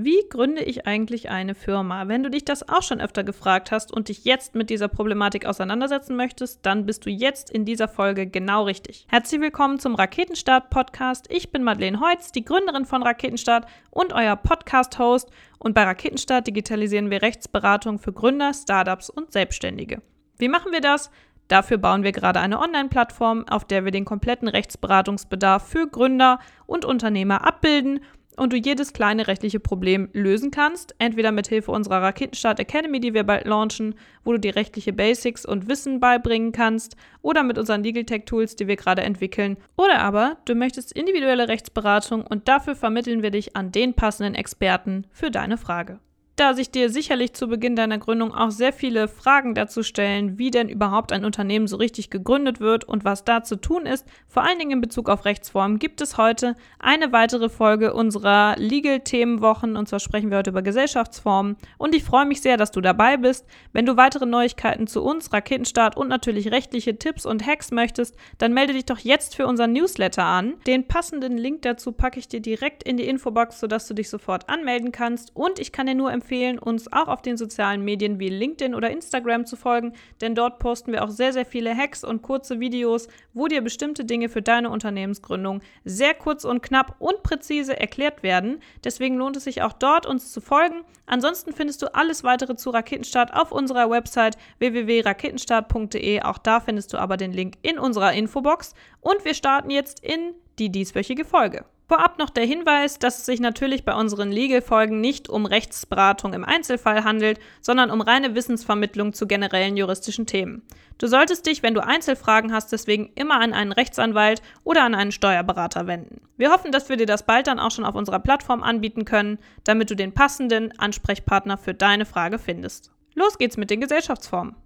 Wie gründe ich eigentlich eine Firma? Wenn du dich das auch schon öfter gefragt hast und dich jetzt mit dieser Problematik auseinandersetzen möchtest, dann bist du jetzt in dieser Folge genau richtig. Herzlich willkommen zum Raketenstart Podcast. Ich bin Madeleine Heutz, die Gründerin von Raketenstart und euer Podcast-Host. Und bei Raketenstart digitalisieren wir Rechtsberatung für Gründer, Startups und Selbstständige. Wie machen wir das? Dafür bauen wir gerade eine Online-Plattform, auf der wir den kompletten Rechtsberatungsbedarf für Gründer und Unternehmer abbilden und du jedes kleine rechtliche Problem lösen kannst, entweder mit Hilfe unserer Raketenstart Academy, die wir bald launchen, wo du die rechtliche Basics und Wissen beibringen kannst, oder mit unseren Legal Tech Tools, die wir gerade entwickeln, oder aber du möchtest individuelle Rechtsberatung und dafür vermitteln wir dich an den passenden Experten für deine Frage da sich dir sicherlich zu Beginn deiner Gründung auch sehr viele Fragen dazu stellen, wie denn überhaupt ein Unternehmen so richtig gegründet wird und was da zu tun ist, vor allen Dingen in Bezug auf Rechtsformen, gibt es heute eine weitere Folge unserer Legal-Themenwochen und zwar sprechen wir heute über Gesellschaftsformen und ich freue mich sehr, dass du dabei bist. Wenn du weitere Neuigkeiten zu uns, Raketenstart und natürlich rechtliche Tipps und Hacks möchtest, dann melde dich doch jetzt für unseren Newsletter an. Den passenden Link dazu packe ich dir direkt in die Infobox, sodass du dich sofort anmelden kannst und ich kann dir nur empfehlen, empfehlen, uns auch auf den sozialen Medien wie LinkedIn oder Instagram zu folgen, denn dort posten wir auch sehr, sehr viele Hacks und kurze Videos, wo dir bestimmte Dinge für deine Unternehmensgründung sehr kurz und knapp und präzise erklärt werden. Deswegen lohnt es sich auch dort, uns zu folgen. Ansonsten findest du alles weitere zu Raketenstart auf unserer Website www.raketenstart.de. Auch da findest du aber den Link in unserer Infobox. Und wir starten jetzt in die dieswöchige Folge. Vorab noch der Hinweis, dass es sich natürlich bei unseren Legal-Folgen nicht um Rechtsberatung im Einzelfall handelt, sondern um reine Wissensvermittlung zu generellen juristischen Themen. Du solltest dich, wenn du Einzelfragen hast, deswegen immer an einen Rechtsanwalt oder an einen Steuerberater wenden. Wir hoffen, dass wir dir das bald dann auch schon auf unserer Plattform anbieten können, damit du den passenden Ansprechpartner für deine Frage findest. Los geht's mit den Gesellschaftsformen.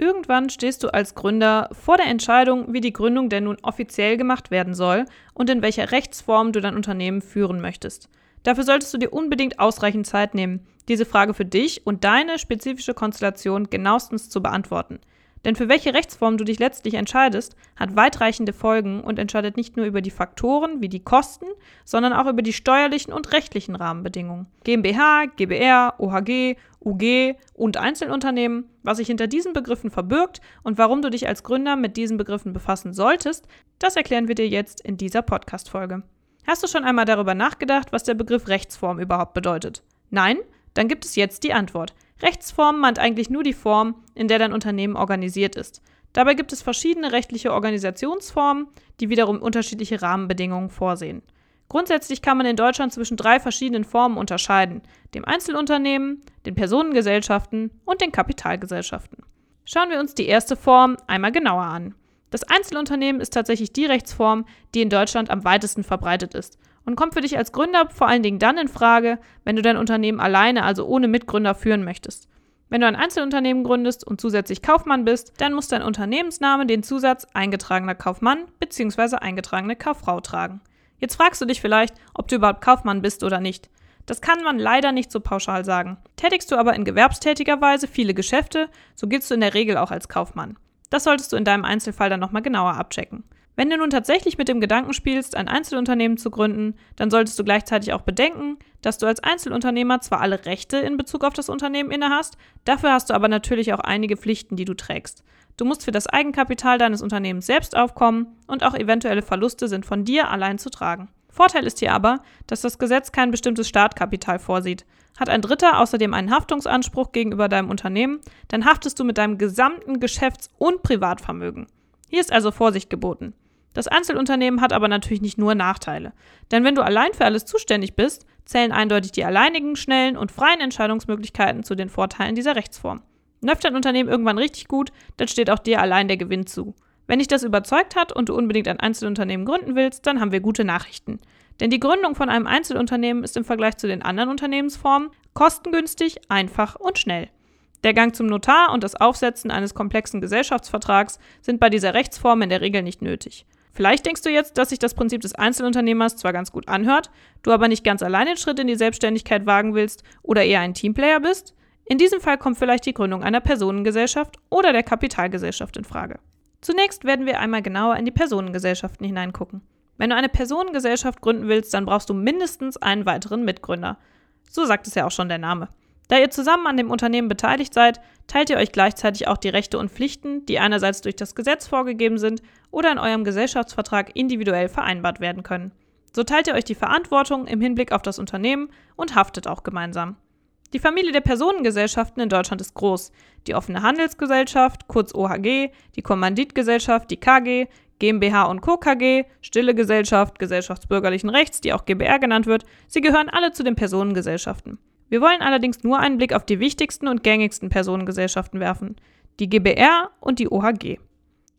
Irgendwann stehst du als Gründer vor der Entscheidung, wie die Gründung denn nun offiziell gemacht werden soll und in welcher Rechtsform du dein Unternehmen führen möchtest. Dafür solltest du dir unbedingt ausreichend Zeit nehmen, diese Frage für dich und deine spezifische Konstellation genauestens zu beantworten. Denn für welche Rechtsform du dich letztlich entscheidest, hat weitreichende Folgen und entscheidet nicht nur über die Faktoren wie die Kosten, sondern auch über die steuerlichen und rechtlichen Rahmenbedingungen. GmbH, GbR, OHG, UG und Einzelunternehmen, was sich hinter diesen Begriffen verbirgt und warum du dich als Gründer mit diesen Begriffen befassen solltest, das erklären wir dir jetzt in dieser Podcast-Folge. Hast du schon einmal darüber nachgedacht, was der Begriff Rechtsform überhaupt bedeutet? Nein? Dann gibt es jetzt die Antwort. Rechtsform meint eigentlich nur die Form, in der dein Unternehmen organisiert ist. Dabei gibt es verschiedene rechtliche Organisationsformen, die wiederum unterschiedliche Rahmenbedingungen vorsehen. Grundsätzlich kann man in Deutschland zwischen drei verschiedenen Formen unterscheiden: dem Einzelunternehmen, den Personengesellschaften und den Kapitalgesellschaften. Schauen wir uns die erste Form einmal genauer an. Das Einzelunternehmen ist tatsächlich die Rechtsform, die in Deutschland am weitesten verbreitet ist und kommt für dich als Gründer vor allen Dingen dann in Frage, wenn du dein Unternehmen alleine, also ohne Mitgründer führen möchtest. Wenn du ein Einzelunternehmen gründest und zusätzlich Kaufmann bist, dann muss dein Unternehmensname den Zusatz eingetragener Kaufmann bzw. eingetragene Kauffrau tragen. Jetzt fragst du dich vielleicht, ob du überhaupt Kaufmann bist oder nicht. Das kann man leider nicht so pauschal sagen. Tätigst du aber in gewerbstätiger Weise viele Geschäfte, so giltst du in der Regel auch als Kaufmann. Das solltest du in deinem Einzelfall dann nochmal genauer abchecken. Wenn du nun tatsächlich mit dem Gedanken spielst, ein Einzelunternehmen zu gründen, dann solltest du gleichzeitig auch bedenken, dass du als Einzelunternehmer zwar alle Rechte in Bezug auf das Unternehmen innehast, dafür hast du aber natürlich auch einige Pflichten, die du trägst. Du musst für das Eigenkapital deines Unternehmens selbst aufkommen und auch eventuelle Verluste sind von dir allein zu tragen. Vorteil ist hier aber, dass das Gesetz kein bestimmtes Startkapital vorsieht. Hat ein Dritter außerdem einen Haftungsanspruch gegenüber deinem Unternehmen, dann haftest du mit deinem gesamten Geschäfts- und Privatvermögen. Hier ist also Vorsicht geboten. Das Einzelunternehmen hat aber natürlich nicht nur Nachteile. Denn wenn du allein für alles zuständig bist, zählen eindeutig die alleinigen, schnellen und freien Entscheidungsmöglichkeiten zu den Vorteilen dieser Rechtsform. Läuft dein Unternehmen irgendwann richtig gut, dann steht auch dir allein der Gewinn zu. Wenn dich das überzeugt hat und du unbedingt ein Einzelunternehmen gründen willst, dann haben wir gute Nachrichten. Denn die Gründung von einem Einzelunternehmen ist im Vergleich zu den anderen Unternehmensformen kostengünstig, einfach und schnell. Der Gang zum Notar und das Aufsetzen eines komplexen Gesellschaftsvertrags sind bei dieser Rechtsform in der Regel nicht nötig. Vielleicht denkst du jetzt, dass sich das Prinzip des Einzelunternehmers zwar ganz gut anhört, du aber nicht ganz allein den Schritt in die Selbstständigkeit wagen willst oder eher ein Teamplayer bist? In diesem Fall kommt vielleicht die Gründung einer Personengesellschaft oder der Kapitalgesellschaft in Frage. Zunächst werden wir einmal genauer in die Personengesellschaften hineingucken. Wenn du eine Personengesellschaft gründen willst, dann brauchst du mindestens einen weiteren Mitgründer. So sagt es ja auch schon der Name. Da ihr zusammen an dem Unternehmen beteiligt seid, teilt ihr euch gleichzeitig auch die Rechte und Pflichten, die einerseits durch das Gesetz vorgegeben sind oder in eurem Gesellschaftsvertrag individuell vereinbart werden können. So teilt ihr euch die Verantwortung im Hinblick auf das Unternehmen und haftet auch gemeinsam. Die Familie der Personengesellschaften in Deutschland ist groß. Die offene Handelsgesellschaft, kurz OHG, die Kommanditgesellschaft, die KG, GmbH und Co. KG, Stille Gesellschaft, Gesellschaftsbürgerlichen Rechts, die auch GBR genannt wird, sie gehören alle zu den Personengesellschaften. Wir wollen allerdings nur einen Blick auf die wichtigsten und gängigsten Personengesellschaften werfen, die GBR und die OHG.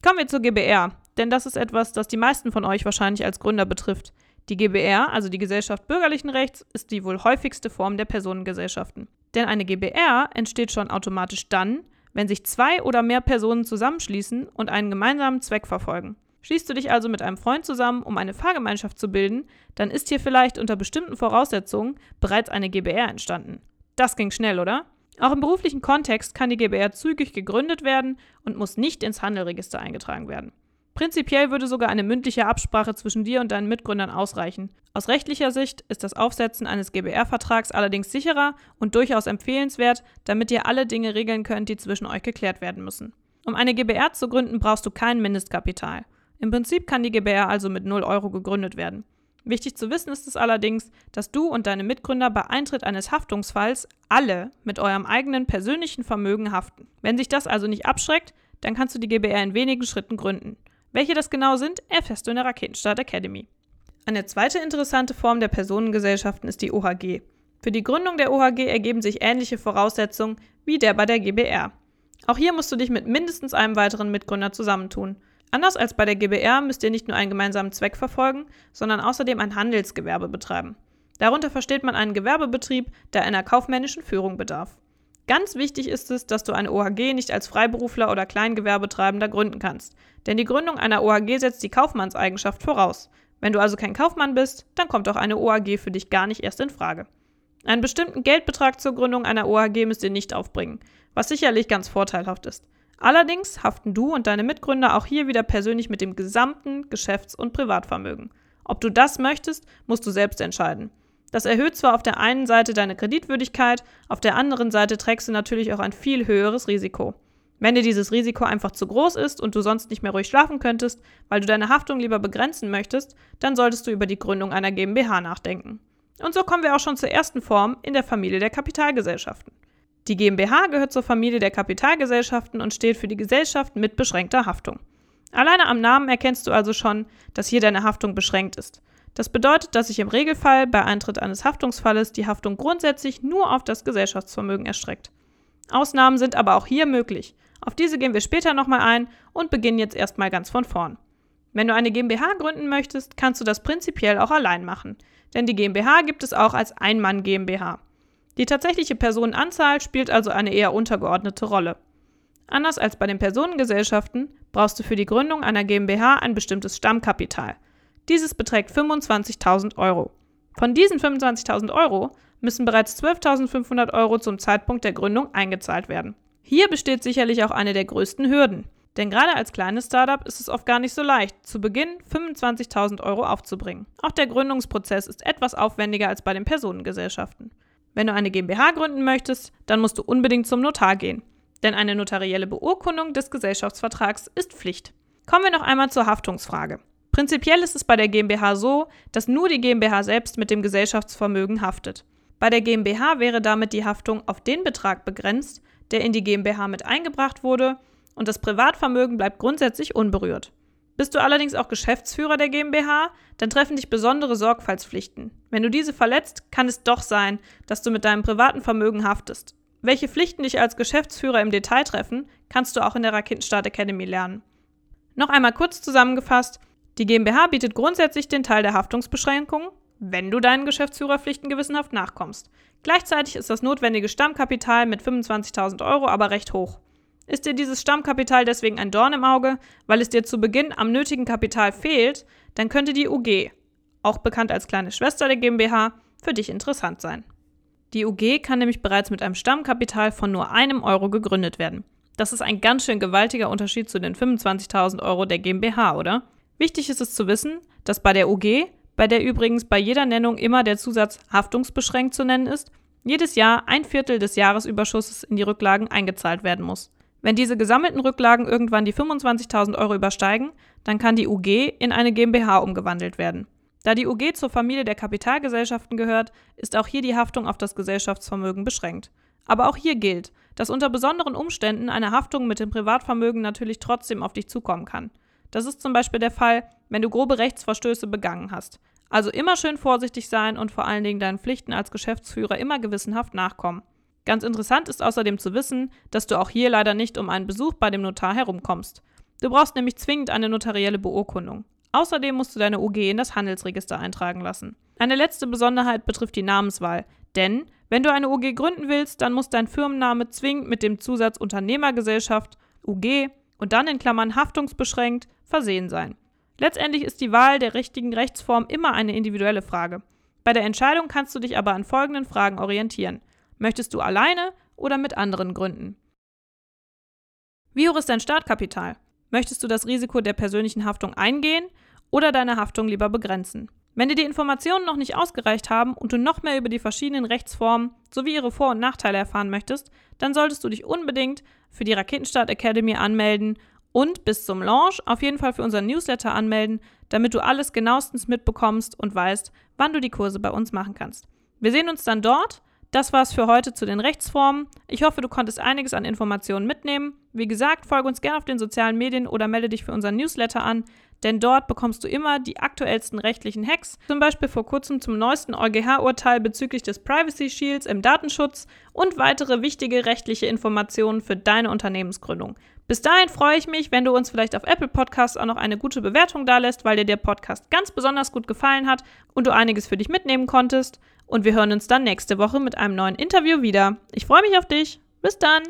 Kommen wir zur GBR, denn das ist etwas, das die meisten von euch wahrscheinlich als Gründer betrifft. Die GBR, also die Gesellschaft bürgerlichen Rechts, ist die wohl häufigste Form der Personengesellschaften. Denn eine GBR entsteht schon automatisch dann, wenn sich zwei oder mehr Personen zusammenschließen und einen gemeinsamen Zweck verfolgen. Schließt du dich also mit einem Freund zusammen, um eine Fahrgemeinschaft zu bilden, dann ist hier vielleicht unter bestimmten Voraussetzungen bereits eine GBR entstanden. Das ging schnell, oder? Auch im beruflichen Kontext kann die GBR zügig gegründet werden und muss nicht ins Handelregister eingetragen werden. Prinzipiell würde sogar eine mündliche Absprache zwischen dir und deinen Mitgründern ausreichen. Aus rechtlicher Sicht ist das Aufsetzen eines GBR-Vertrags allerdings sicherer und durchaus empfehlenswert, damit ihr alle Dinge regeln könnt, die zwischen euch geklärt werden müssen. Um eine GBR zu gründen, brauchst du kein Mindestkapital. Im Prinzip kann die GBR also mit 0 Euro gegründet werden. Wichtig zu wissen ist es allerdings, dass du und deine Mitgründer bei Eintritt eines Haftungsfalls alle mit eurem eigenen persönlichen Vermögen haften. Wenn sich das also nicht abschreckt, dann kannst du die GBR in wenigen Schritten gründen. Welche das genau sind, erfährst du in der Raketenstart Academy. Eine zweite interessante Form der Personengesellschaften ist die OHG. Für die Gründung der OHG ergeben sich ähnliche Voraussetzungen wie der bei der GBR. Auch hier musst du dich mit mindestens einem weiteren Mitgründer zusammentun. Anders als bei der GBR müsst ihr nicht nur einen gemeinsamen Zweck verfolgen, sondern außerdem ein Handelsgewerbe betreiben. Darunter versteht man einen Gewerbebetrieb, der einer kaufmännischen Führung bedarf. Ganz wichtig ist es, dass du eine OHG nicht als Freiberufler oder Kleingewerbetreibender gründen kannst, denn die Gründung einer OHG setzt die Kaufmannseigenschaft voraus. Wenn du also kein Kaufmann bist, dann kommt auch eine OHG für dich gar nicht erst in Frage. Einen bestimmten Geldbetrag zur Gründung einer OHG müsst ihr nicht aufbringen, was sicherlich ganz vorteilhaft ist. Allerdings haften du und deine Mitgründer auch hier wieder persönlich mit dem gesamten Geschäfts- und Privatvermögen. Ob du das möchtest, musst du selbst entscheiden. Das erhöht zwar auf der einen Seite deine Kreditwürdigkeit, auf der anderen Seite trägst du natürlich auch ein viel höheres Risiko. Wenn dir dieses Risiko einfach zu groß ist und du sonst nicht mehr ruhig schlafen könntest, weil du deine Haftung lieber begrenzen möchtest, dann solltest du über die Gründung einer GmbH nachdenken. Und so kommen wir auch schon zur ersten Form in der Familie der Kapitalgesellschaften. Die GmbH gehört zur Familie der Kapitalgesellschaften und steht für die Gesellschaft mit beschränkter Haftung. Alleine am Namen erkennst du also schon, dass hier deine Haftung beschränkt ist. Das bedeutet, dass sich im Regelfall bei Eintritt eines Haftungsfalles die Haftung grundsätzlich nur auf das Gesellschaftsvermögen erstreckt. Ausnahmen sind aber auch hier möglich. Auf diese gehen wir später nochmal ein und beginnen jetzt erstmal ganz von vorn. Wenn du eine GmbH gründen möchtest, kannst du das prinzipiell auch allein machen, denn die GmbH gibt es auch als Einmann GmbH. Die tatsächliche Personenanzahl spielt also eine eher untergeordnete Rolle. Anders als bei den Personengesellschaften brauchst du für die Gründung einer GmbH ein bestimmtes Stammkapital – dieses beträgt 25.000 Euro. Von diesen 25.000 Euro müssen bereits 12.500 Euro zum Zeitpunkt der Gründung eingezahlt werden. Hier besteht sicherlich auch eine der größten Hürden. Denn gerade als kleines Startup ist es oft gar nicht so leicht, zu Beginn 25.000 Euro aufzubringen. Auch der Gründungsprozess ist etwas aufwendiger als bei den Personengesellschaften. Wenn du eine GmbH gründen möchtest, dann musst du unbedingt zum Notar gehen. Denn eine notarielle Beurkundung des Gesellschaftsvertrags ist Pflicht. Kommen wir noch einmal zur Haftungsfrage. Prinzipiell ist es bei der GmbH so, dass nur die GmbH selbst mit dem Gesellschaftsvermögen haftet. Bei der GmbH wäre damit die Haftung auf den Betrag begrenzt, der in die GmbH mit eingebracht wurde, und das Privatvermögen bleibt grundsätzlich unberührt. Bist du allerdings auch Geschäftsführer der GmbH, dann treffen dich besondere Sorgfaltspflichten. Wenn du diese verletzt, kann es doch sein, dass du mit deinem privaten Vermögen haftest. Welche Pflichten dich als Geschäftsführer im Detail treffen, kannst du auch in der Raketenstart Academy lernen. Noch einmal kurz zusammengefasst, die GmbH bietet grundsätzlich den Teil der Haftungsbeschränkung, wenn du deinen Geschäftsführerpflichten gewissenhaft nachkommst. Gleichzeitig ist das notwendige Stammkapital mit 25.000 Euro aber recht hoch. Ist dir dieses Stammkapital deswegen ein Dorn im Auge, weil es dir zu Beginn am nötigen Kapital fehlt, dann könnte die UG, auch bekannt als kleine Schwester der GmbH, für dich interessant sein. Die UG kann nämlich bereits mit einem Stammkapital von nur einem Euro gegründet werden. Das ist ein ganz schön gewaltiger Unterschied zu den 25.000 Euro der GmbH, oder? Wichtig ist es zu wissen, dass bei der UG, bei der übrigens bei jeder Nennung immer der Zusatz haftungsbeschränkt zu nennen ist, jedes Jahr ein Viertel des Jahresüberschusses in die Rücklagen eingezahlt werden muss. Wenn diese gesammelten Rücklagen irgendwann die 25.000 Euro übersteigen, dann kann die UG in eine GmbH umgewandelt werden. Da die UG zur Familie der Kapitalgesellschaften gehört, ist auch hier die Haftung auf das Gesellschaftsvermögen beschränkt. Aber auch hier gilt, dass unter besonderen Umständen eine Haftung mit dem Privatvermögen natürlich trotzdem auf dich zukommen kann. Das ist zum Beispiel der Fall, wenn du grobe Rechtsverstöße begangen hast. Also immer schön vorsichtig sein und vor allen Dingen deinen Pflichten als Geschäftsführer immer gewissenhaft nachkommen. Ganz interessant ist außerdem zu wissen, dass du auch hier leider nicht um einen Besuch bei dem Notar herumkommst. Du brauchst nämlich zwingend eine notarielle Beurkundung. Außerdem musst du deine UG in das Handelsregister eintragen lassen. Eine letzte Besonderheit betrifft die Namenswahl, denn wenn du eine UG gründen willst, dann muss dein Firmenname zwingend mit dem Zusatz Unternehmergesellschaft, UG und dann in Klammern haftungsbeschränkt versehen sein. Letztendlich ist die Wahl der richtigen Rechtsform immer eine individuelle Frage. Bei der Entscheidung kannst du dich aber an folgenden Fragen orientieren. Möchtest du alleine oder mit anderen gründen? Wie hoch ist dein Startkapital? Möchtest du das Risiko der persönlichen Haftung eingehen oder deine Haftung lieber begrenzen? Wenn dir die Informationen noch nicht ausgereicht haben und du noch mehr über die verschiedenen Rechtsformen sowie ihre Vor- und Nachteile erfahren möchtest, dann solltest du dich unbedingt für die Raketenstart Academy anmelden und bis zum Launch auf jeden Fall für unseren Newsletter anmelden, damit du alles genauestens mitbekommst und weißt, wann du die Kurse bei uns machen kannst. Wir sehen uns dann dort. Das war's für heute zu den Rechtsformen. Ich hoffe, du konntest einiges an Informationen mitnehmen. Wie gesagt, folge uns gerne auf den sozialen Medien oder melde dich für unseren Newsletter an, denn dort bekommst du immer die aktuellsten rechtlichen Hacks, zum Beispiel vor kurzem zum neuesten EuGH-Urteil bezüglich des Privacy Shields im Datenschutz und weitere wichtige rechtliche Informationen für deine Unternehmensgründung. Bis dahin freue ich mich, wenn du uns vielleicht auf Apple Podcasts auch noch eine gute Bewertung dalässt, weil dir der Podcast ganz besonders gut gefallen hat und du einiges für dich mitnehmen konntest. Und wir hören uns dann nächste Woche mit einem neuen Interview wieder. Ich freue mich auf dich. Bis dann!